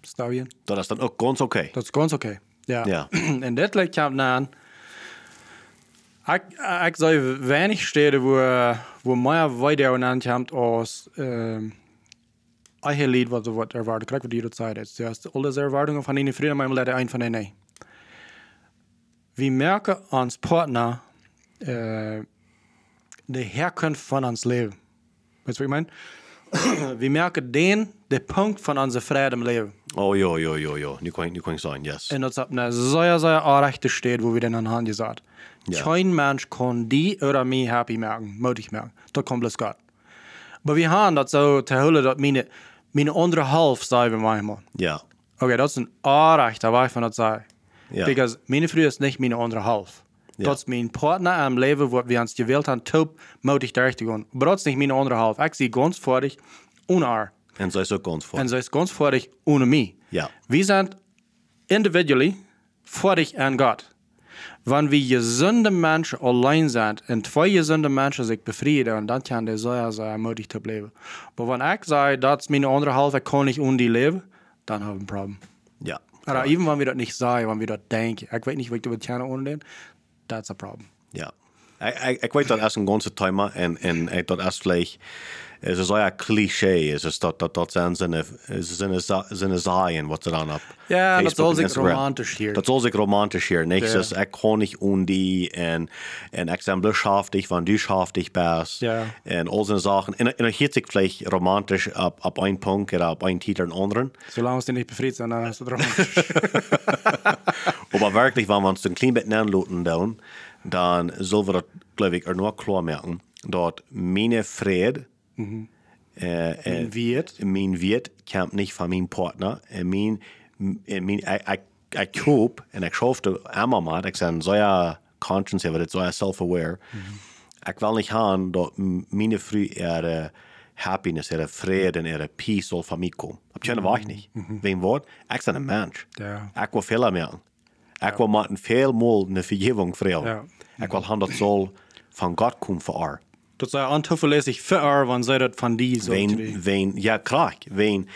Stel je. Dat is dan ook ganz oké. Dat is ganz oké. Ja. Ja. en dit lijkt komt aan. Ik, ik zou weinig steden waar, waar meer video aan komt als um, eigen lied wat wat erwarten krijgt, wat je dat zei. Dus juist al deze erwartingen van die vrienden, maar laat een van die nee. We merken ons partner uh, de herkomst van ons leven. Weet je wat ik meine? we merken den, de punt van onze vrede im leven. Oh, jo, jo, jo, jo. Nu kan ik, nu kan ik yes. En dat is op een zeer, zeer aardige stad, wo wir den aan hand gesagt. Ja. Kein Mensch kann die oder mich happy merken, mutig merken. Das kommt bloß Gott. Aber wir haben das so zu holen, dass meine, meine andere Half, sagen wir manchmal. Ja. Okay, das ist ein aardig, da weiß man das sagen. Ja. Because meine Frau ist nicht meine andere Half. Ja. Das ist mein Partner im Leben, wo wir uns gewählt haben, top mutig durchzugehen. Aber das ist nicht meine andere Half. Ich sehe ganz fertig ohne er. En zo is ook ganz vor. Und sie ist ganz fertig ohne mich. Ja. Wir sind individually fertig an Gott. Wenn wir gesunde Menschen allein sind und zwei gesunde Menschen sich befrieden, dann kann der sehr, sehr mutig zu bleiben. Aber wenn ich sage, das ist meine andere Hälfte, kann ich ohne die leben, dann haben wir ein Problem. Ja. Aber even wenn wir das nicht sagen, wenn wir das denken, ich weiß nicht, wie ich das kann ohne den, that's a problem. Ja. Ik, ik, ik weet dat is een ganse thema en, en ik- dat is vielleicht, es ist ja cliché, es ist dat, dat, dat zijn zijn, zijn, zijn zaaien wat ze dan op Ja, dat en zich romantisch hier. Dat zal zich romantisch hier. Dus ik kon niet om die en, en beschäftigt, wann du schaftig bist Ja. en al zijn zaken. En, en dan hiet ik vielleicht romantisch op, op een punt oder op een titel en anderen. Solange es nicht befriedigt, dann hast du drauf. Aber wirklich, wenn wir uns ein klein bisschen anlassen, dann, dann sollen wir das, glaube ich, nur klar merken, dass meine Friede, äh, äh, Wird. mein Wert kommt nicht von meinem Partner. Ich, ich, ich koop und ich schaufte immer mal, ich bin sehr conscious, aber das sehr self-aware. Ich will nicht haben, dass meine Frau ihre, happiness, ihre Frieden, ihre Peace soll von mir kommen. Aber das war ich nicht. Wegen wat? Ich bin ein Mensch. Ja. Ich will Fehler machen. Ich will machen vielmal eine Vergebung fragen. Ja. Ich will haben, das soll von Gott kommen für euch. Dat sei antuverlässig für er, wann sei dat van die so. Wen, wen, ja, klar, wen,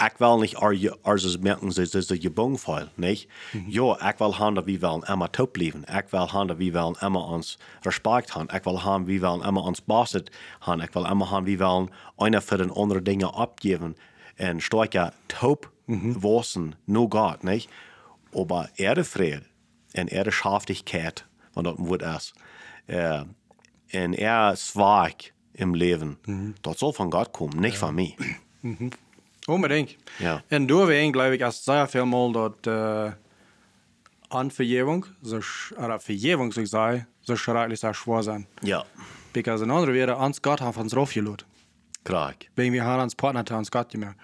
ich will nicht als merken, das ist der Gebungfeil, nicht? Ja, ich will haben, dass wir wollen immer top bleiben. Ich will haben, dass wir wollen immer uns Respekt haben. Ich will haben, wir wollen immer uns Basset haben. Ich will immer haben, wir wollen einer für den anderen Dinge abgeben. Und starker top wissen, nur Gott, nicht? Aber Erdefried und Erdeschaftlichkeit, wenn das ein Wort ist, äh, und er swag im Leben, das soll von Gott kommen, nicht von mir. Unbedingt. Ja. En doorheen geloof ik als sehr veel mal dat uh, aan so, oder vergeving, so ich sei, so schrecklich sehr schwer sein. Ja, Because in andere Worte, ans Gott hat uns raufgelut. klar. Wenn wir haben ans Partner uns Gott gemerkt.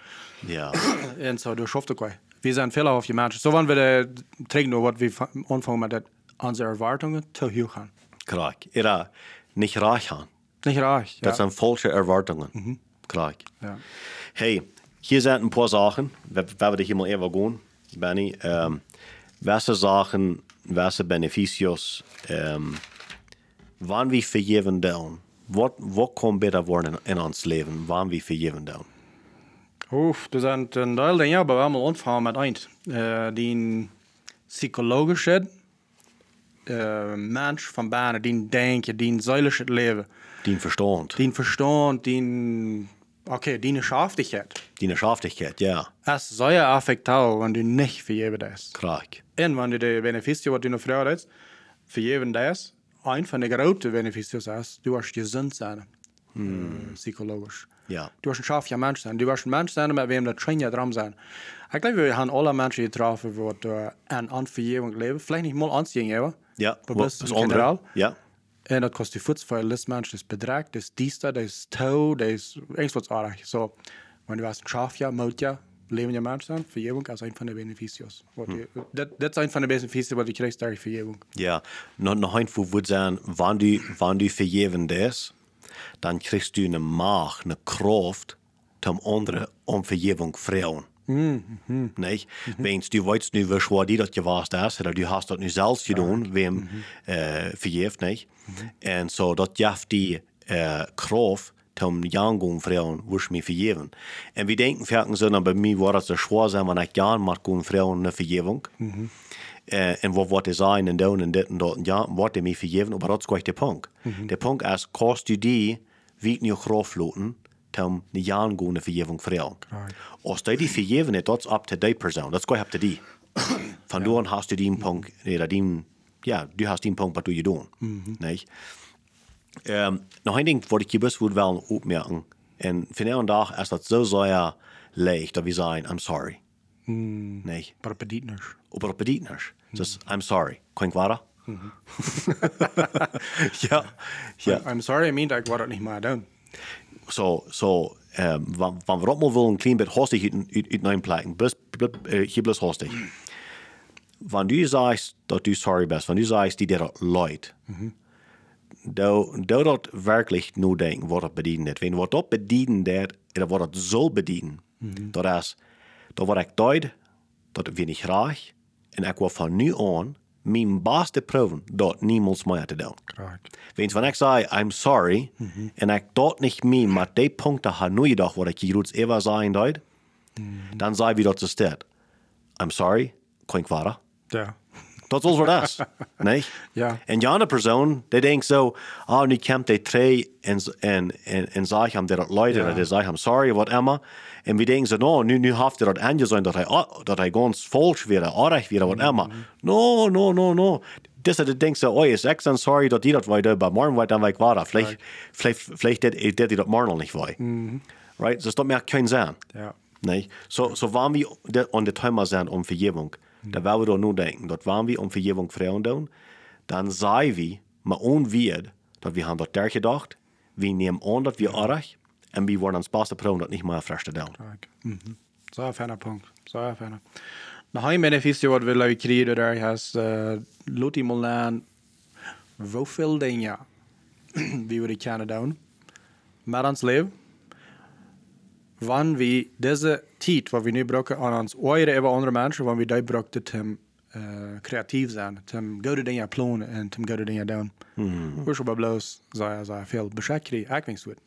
Ja, En zo, du schaffst es Wir sind Fehler auf die Menschen. So wann wir der trinken, nur was wir anfangen mit unsere Erwartungen zu haben. klar. Era nicht reich haben. Nicht reich. Ja. Das sind falsche Erwartungen. Klar. ja. Hey, hier sind ein paar Sachen, wenn wir hier mal eben gehen, Benny. Ähm, welche Sachen, welche Beneficios, ähm, wann wir vergeben down? Was, was kommt besser worden in, in uns Leben, wann wir vergeben down? Oef, er zijn een deel dingen, maar we allemaal ontvangen met eind. Uh, die psychologische uh, mens van bijna, die denken, die zeilig het leven, Den Verstand, die verstand, die, oké, okay, die schaftigheid. die Schaftigkeit, ja, Es zou je affecteren, wanneer du niet vergeven das. klar. En wanneer de beneficie wat du nog vrouw hebt, vergeven das, een van de grote beneficies is, du hast gezond zijn. Hmm. psychologisch. Ja, Du wirst ein scharfer Mensch sein. Du wirst ein Mensch sein, mit wem der Trainer dran sein. Ich glaube, wir haben alle Menschen getroffen, die uh, an Anverjährung leben. Vielleicht nicht mal anziehen, aber. Ja, das ist andere, ja, En dat kost je das Mensch, das ist Betrag, das ist dies, das ist Tau, das ist irgendwas artig. So, wenn du hast ein Schafjahr, Mautjahr, lebender Mensch sein, Verjährung ist ein von den Beneficios. Hm. Das ist ein von den Beneficios, was du kriegst durch Verjährung. ja. Noch, noch ein Fall würde sagen, wenn du, wenn du vergeben das, dann kriegst du eine Macht, eine Kraft, zum anderen um Vergebung fragen. Nicht? Wenn du weißt nicht, wie schwer die das gewesen ist, oder du hast das nicht selbst getan, wem äh, vergebt, nicht? Und so, das gibt die äh, Kraft, zum Jangung fragen, wo ich mich vergeben. Und wir denken, wir so, bei mir war das so schwer sein, wenn ich gern mag, fragen, eine Vergebung. Eh, en wat wordt er zijn en doen en dit en dat. Ja, wordt er mij vergeven, maar dat is gelijk de punt. De punt is, kost u die, wie niet grof loten, om de jaangone vergeving vragen. Als die die vergeven het, dat is op te die persoon. Dat is gelijk op te die. Van ja. doen hast du die punt, oder die, ja, du hast die punt, wat doe je doen. Nicht? Um, nog een ding ik je best wil wel opmerken. En vandaag dag is dat zo zeer leeg dat we zeggen, I'm sorry. Maar het niet niet. Aber op het niet. Dus, I'm sorry. Kan ik waar? ja, ja. I'm sorry, I mean, ik word het niet meer doen. So, so, um, van, van we allemaal willen een klein beetje hostig uit, uit, uit een plek. Bus, uh, hier bloos hostig. Wanneer du zegt dat du sorry bent, wanneer du zegt die dat leid, dan doe dat werkelijk nu denken wat dat bedienen is. Wanneer wat dat bedienen dat, en wat dat zal bedienen, dat is, dat wat ik deed, dat vind ik graag, en ik wil van nu aan mijn beste proeven dat niemand meer te doen. Correct. Wenn ich sage, I'm sorry, und ich dort nicht mehr mit den Punkten habe nur gedacht, was ich jetzt ever sagen deut, dann sage ich, wie das ist. I'm sorry, kann ich weiter. Ja. Das ist was das, nicht? Ja. Und die andere Person, die denkt so, ah, nu kommt die drei und, und, und, und sagt ihm, dat Leute, Ja. sorry, was immer. Und wir denken so, no, nu, nu haft er das angesehen, dass er, dass er ganz falsch wäre, artig wäre, was immer. No, no, no, no. Das ist, denkst so, oh, ist extra sorry, dass die das weiter, aber morgen weiter weg war. Vielleicht, vielleicht, vielleicht, der, der, die das morgen noch nicht war. Right? Das macht keinen Sinn. Ja. Nee. So, so waren wir an der Thema sind um Vergebung. Da werden wir doch nur denken, dort waren wir um Vergebung fragen tun, dann sei wir, mal unwird, dass wir haben dort der gedacht, wir nehmen an, dass wir artig, und wir wollen uns beste proben, das nicht mal feststellen. Correct. Mhm. Så er færdig punkt. Så er færdig. Nå har jeg beneficio wat vi lager krig, det der has uh, lot i Molan hoeveel dingen vi vil kennen doen met ons leven, wann wir diese Zeit, was wir nicht brauchen, an uns eure über andere Menschen, wann wir die brauchen, zum äh, kreativ sein, zum gute Dinge planen und zum gute Dinge tun. Mhm. Wir aber bloß sehr, sehr viel beschäftigt, ich wird.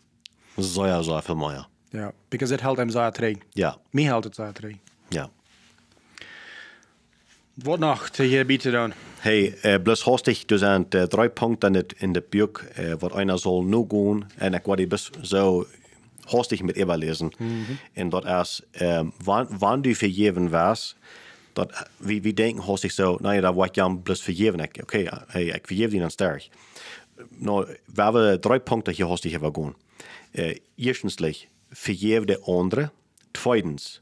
Sehr, sehr viel mehr. Ja, because het hält hem sehr träg. Ja, Mir hält het sehr träg. ja. Wat nog te hier bieden dan? Hey, uh, hastig, du sind uh, drei Punkte in, det, in der Buch, uh, was einer soll nur gehen, und ich werde bis so hastig mit überlesen. Mhm. Und dort ist, um, wann, wann du vergeben wirst, dat, wie, wie denken hastig so, nee, dat wordt jan bloß vergeben. Ik, okay, hey, ik vergeef die dan sterk. Nou, we hebben drie punten hier hastig hebben gaan. Uh, eerstens, vergeef de andere. Tweitens,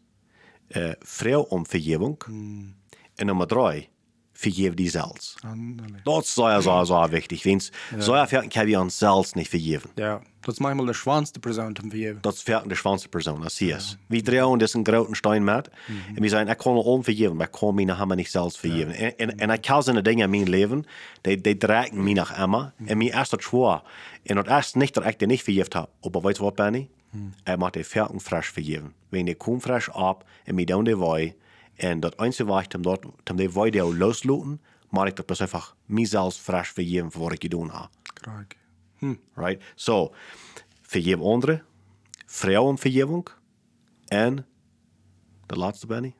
uh, vrouw om vergeving. Mm. En nummer drie, vergeef die zelfs. Dat is zo, zo, zo wichtig. Wens, ja. ver kan we ons zelfs niet vergeven. Ja, dat is manchmal de schwanste persoon te vergeven. Dat is ver de schwanste persoon, dat zie je. We draaien dus een grote steen met. En we zeggen, ik kan het vergeven, maar ik kan me nog niet zelfs vergeven. Ja. En, en, en ik kan zijn dingen in mijn leven, die, die dragen me nog immer. Mm. En mij is dat zwaar. En dat is niet dat ik die niet vergeven heb. Maar weet je wat, Benny? Mm. Ik mag die fertig frisch vergeven. Wenn die kom frisch op en mij down die wij, en dat einzige was, om, dat, om die die loslaten, maar ik dat dus einfach mezelf frisch vergeven voor wat ik gedaan heb. Kijk. Hm. Right? So, vergeef anderen, vrouwen vergeving en de laatste, Benny?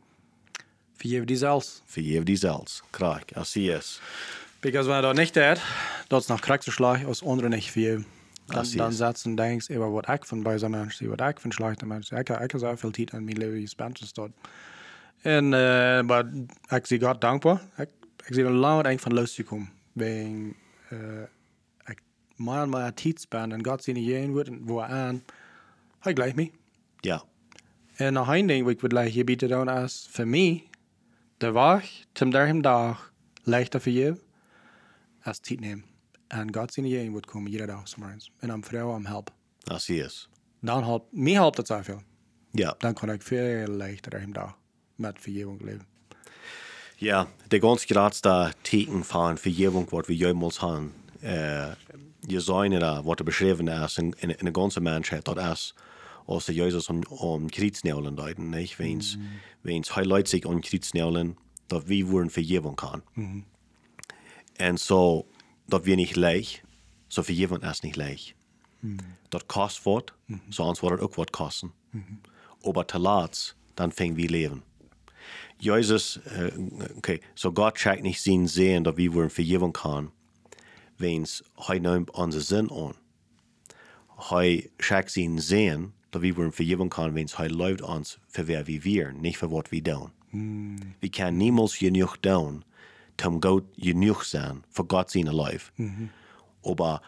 Vergeef die zelfs. Vergeef zelfs. Kijk, als zie is. Because wenn er dat nicht hat, dat is nog krijgsverslag als anderen nicht vergeven. Dan, dan setzen denkst über wat ik van bij zo'n mensen, wat ik van slechte mensen. Ik, ik heb zo veel tijd in mijn leven gespenst is dat. En, uh, maar ik zie God dankbaar. Ik, ik zie er lang denk van los te komen. Wegen, uh, ik maar maar tijd ben en God zien je wordt en wo aan. Hij gleich me. Ja. En nog een ding wat ik wil hier bieden dan is, voor mij, de weg zum derhem dag leichter voor je, als tijd nemen. En God zien je wordt komen iedere dag soms. En am vrouw am help. Als hij is. Dan helpt, mij helpt het zoveel. Ja. Dan kan ik veel leichter derhem dag met vergeving leven. Ja, de ganz grootste teken van vergeving wat we jemals hebben. Uh, je zijn dat wat er beschreven is in, in, in de ganze mensheid, dat is als de Jezus om, om kriegsneulen deuten, nicht? Wens, mm. hij leidt zich om kriegsneulen, dat we worden vergeven kan. Mm. En zo, dat we niet leeg, zo vergeven is niet leeg. Mm. Dat kost wat, mm wordt het ook wat kosten. -hmm. Aber te laat, dan ving we leven. Jezus, uh, okay, so Gott checkt nicht sein Sehen, dass wir wollen vergeben kann, wenn's er nimmt unsere Sinn an. Er checkt sein Sehen, dass wir wollen vergeben kann, wenn's er läuft uns für wer wir wir, nicht für was wir tun. Mm. Wir können niemals genug tun, um Gott genug sein, für Gott sein Life. Mm -hmm. Aber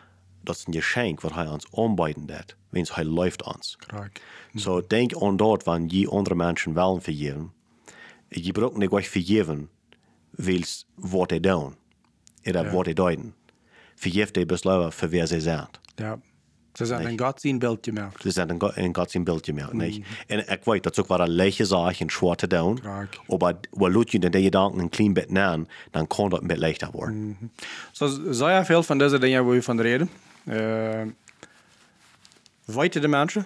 das ist ein Geschenk, was er uns anbieten wird, wenn er läuft uns. Correct. So denk an dort, wenn je andere Menschen wollen vergeben, je braucht nicht euch vergeben, weil was sie tun, oder Ja. was sie deuten. Vergebt die bis leider für wer sie sind. Ja. Ze zijn een God zien beeld gemaakt. Sie sind in Gott, in Gott sein Bild gemacht, nicht? Und ich weiß, das ist auch eine leichte Sache, ein schwer zu tun. Correct. Aber wenn Leute die Gedanken ein klein bisschen nehmen, dann kann das ein bisschen leichter werden. Zo sehr veel van deze dingen waar we van reden. Uh, weten de mensen,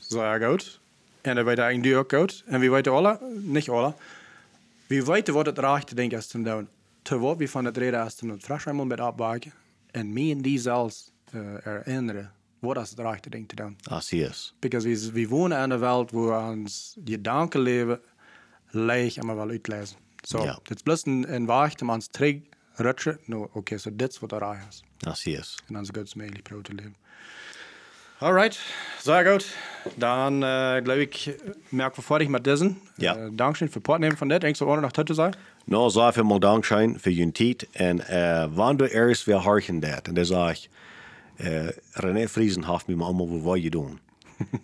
sehr goed. En dat weten eigenlijk ook goed. En we weten alle, niet alle, we weten wat het rechte ding is te doen. Te wat we van het reden is te doen. Fresh eenmaal met opwaken. En me en die zelfs uh, herinneren wat is het rechte ding te doen. Als sie ist. Because we, we wonen in een wereld waar ons die gedanken leven leeg en maar wel uitlezen. Zo, Ja. dit is plus een, een weg om ons terug rutschen. Nou, oké, zo dit is wat er is. Als sie ist. En dan is het goed mogelijk pro te leven. Alright, sehr gut. Dann äh, glaube ich, merken wir fertig mit diesen. Ja. Äh, Dankeschön für Portnehmen von dir. Denkst du, ohne noch heute sein? No, so viel mal Dankeschön für Ihren Zeit. Und äh, wann du erst wir horchen dat, und dann sag ich, äh, René Friesen haft mir mal einmal, wo wir tun.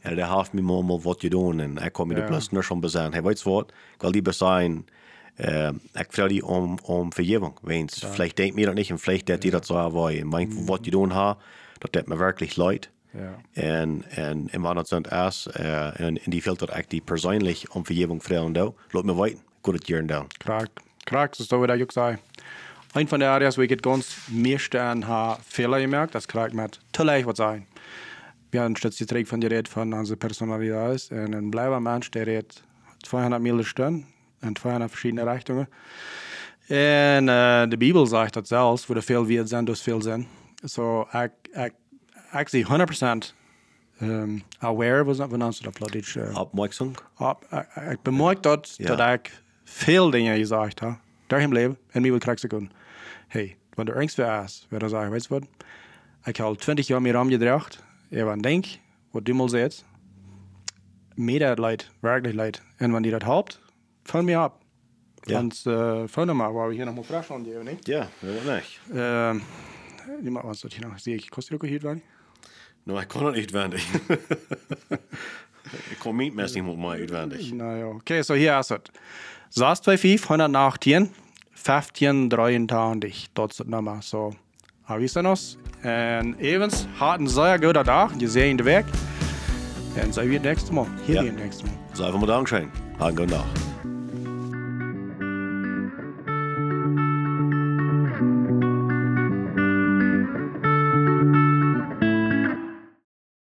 En der haft mir mal was je doen. En ik kom je de plus nur schon bezahlen. Hey, weißt du was? Ich will lieber sein, äh, ich frage die um, um Vergebung. Wenn's, vielleicht denkt mir das nicht, und vielleicht dat die das so, weil ich mein, was je doen ha, das tut mir wirklich leid. Ja. En, en, en wat het zijn is, uh, en, en die filtert echt die persoonlijk om vergeving vragen doen. Laat me weten. Ik wil het hier en doen. Krak, krak, so, wie ich sage. Ein von den Areas, wo ich ganz meisten habe Fehler gemerkt, das krak mit zu leicht was sein. wir haben stets getreten von der Rede von unserer Personalität. Und ein bleiber Mensch, der redet 200 Meilen Stunden in 200 verschiedene Richtungen. Und äh, die Bibel sagt das selbst, wo er viel wird sind, dus viel sind. So, ich, ich, ich zie 100% um, aware, was wat nennst du dat plötzlich? Äh, Abmerksam? ab, ich, ich bemerke dort, Ja. dass ich viel Dinge gesagt habe, durch im Leben, und mir will kriegst du hey, wenn du irgendwer ist, wer da sagen, weißt du was? Ich habe 20 Jahre mir rumgedreht, ich war ein Denk, was du mal siehst, mir das leid, wirklich leid. Und wenn die das habt, fall mir ab. Ja. Und äh, fall mal, weil wir hier nochmal frisch an die, nicht? Ja, ja nicht. Ähm, die machen was dort hier noch. Sehe ich, kostet du hier, Dani? No, ik kon het niet uitwendig. ik kon niet met iemand mij uitwendig. Naja, okay, so hier ist es. 625, 118, 15, 23, dort ist Nummer. So, ist denn das? Und Evans hat einen sehr guten Tag, die sehen den Weg. Und sehen wir nächstes Mal. Hier Ja. nächstes Mal. Even maar dankzij. Ha een goede dag.